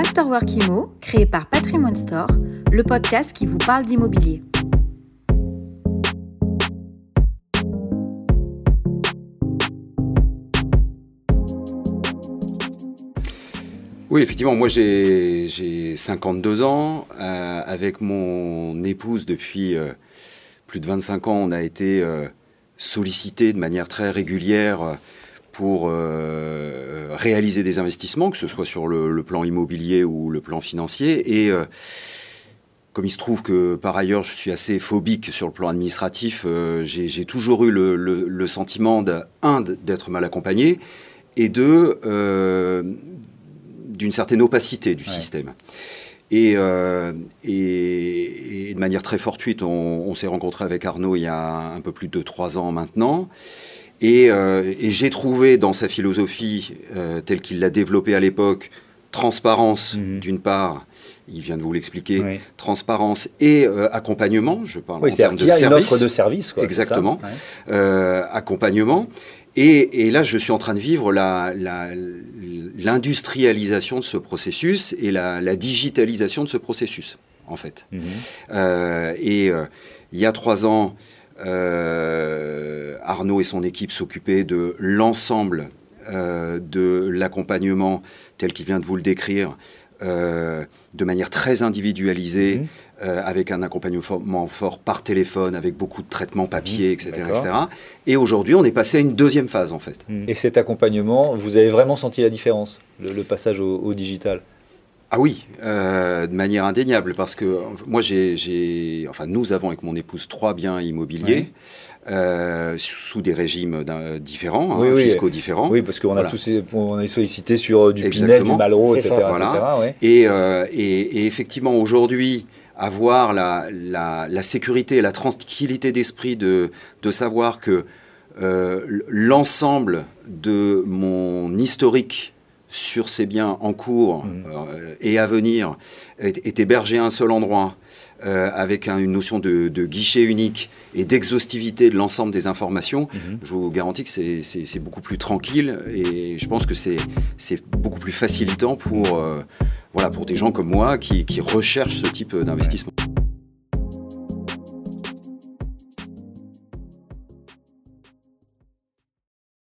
Afterwork Imo, créé par Patrimoine Store, le podcast qui vous parle d'immobilier. Oui, effectivement, moi j'ai 52 ans. Euh, avec mon épouse depuis euh, plus de 25 ans, on a été euh, sollicité de manière très régulière pour réaliser des investissements, que ce soit sur le, plan immobilier ou le plan financier. Et comme il se trouve que par ailleurs je suis assez phobique sur le plan administratif, j'ai toujours eu le, le sentiment, un, d'être mal accompagné, et deux, d'une certaine opacité du système. Euh, et, et, de manière très fortuite, on, s'est rencontré avec Arnaud il y a un peu plus de trois ans maintenant. Et, euh, j'ai trouvé dans sa philosophie, euh, telle qu'il l'a développée à l'époque, transparence mhm. d'une part, il vient de vous l'expliquer, transparence et accompagnement, je parle en termes de service. une offre de service. Quoi, Exactement. accompagnement. Et, là, je suis en train de vivre l'industrialisation de ce processus et la, digitalisation de ce processus, en fait. Mhm. Euh, et euh, il y a trois ans, euh, Arnaud et son équipe s'occupaient de l'ensemble de l'accompagnement tel qu'il vient de vous le décrire, de manière très individualisée. Mhm. Euh, avec un accompagnement fort par téléphone, avec beaucoup de traitements papier, etc., mmh, etc. Et aujourd'hui, on est passé à une deuxième phase, en fait. Mmh. Et cet accompagnement, vous avez vraiment senti la différence, le, passage au, digital? Ah oui, euh, de manière indéniable, parce que moi, j'ai, enfin, nous avons avec mon épouse trois biens immobiliers. Euh, sous des régimes différents, hein, fiscaux différents. Oui, parce qu'on a tous, on est sollicité sur du Pinel, du Malraux, etc. et, et, effectivement, aujourd'hui, avoir la, la, sécurité et la tranquillité d'esprit de, de, savoir que euh, l'ensemble de mon historique sur ces biens en cours mmh. euh, et à venir est, hébergé à un seul endroit, euh, avec une notion de, guichet unique et d'exhaustivité de l'ensemble des informations, mmh. je vous garantis que c'est beaucoup plus tranquille et je pense que c'est beaucoup plus facilitant pour voilà, pour des gens comme moi qui, qui recherchent ce type d'investissement.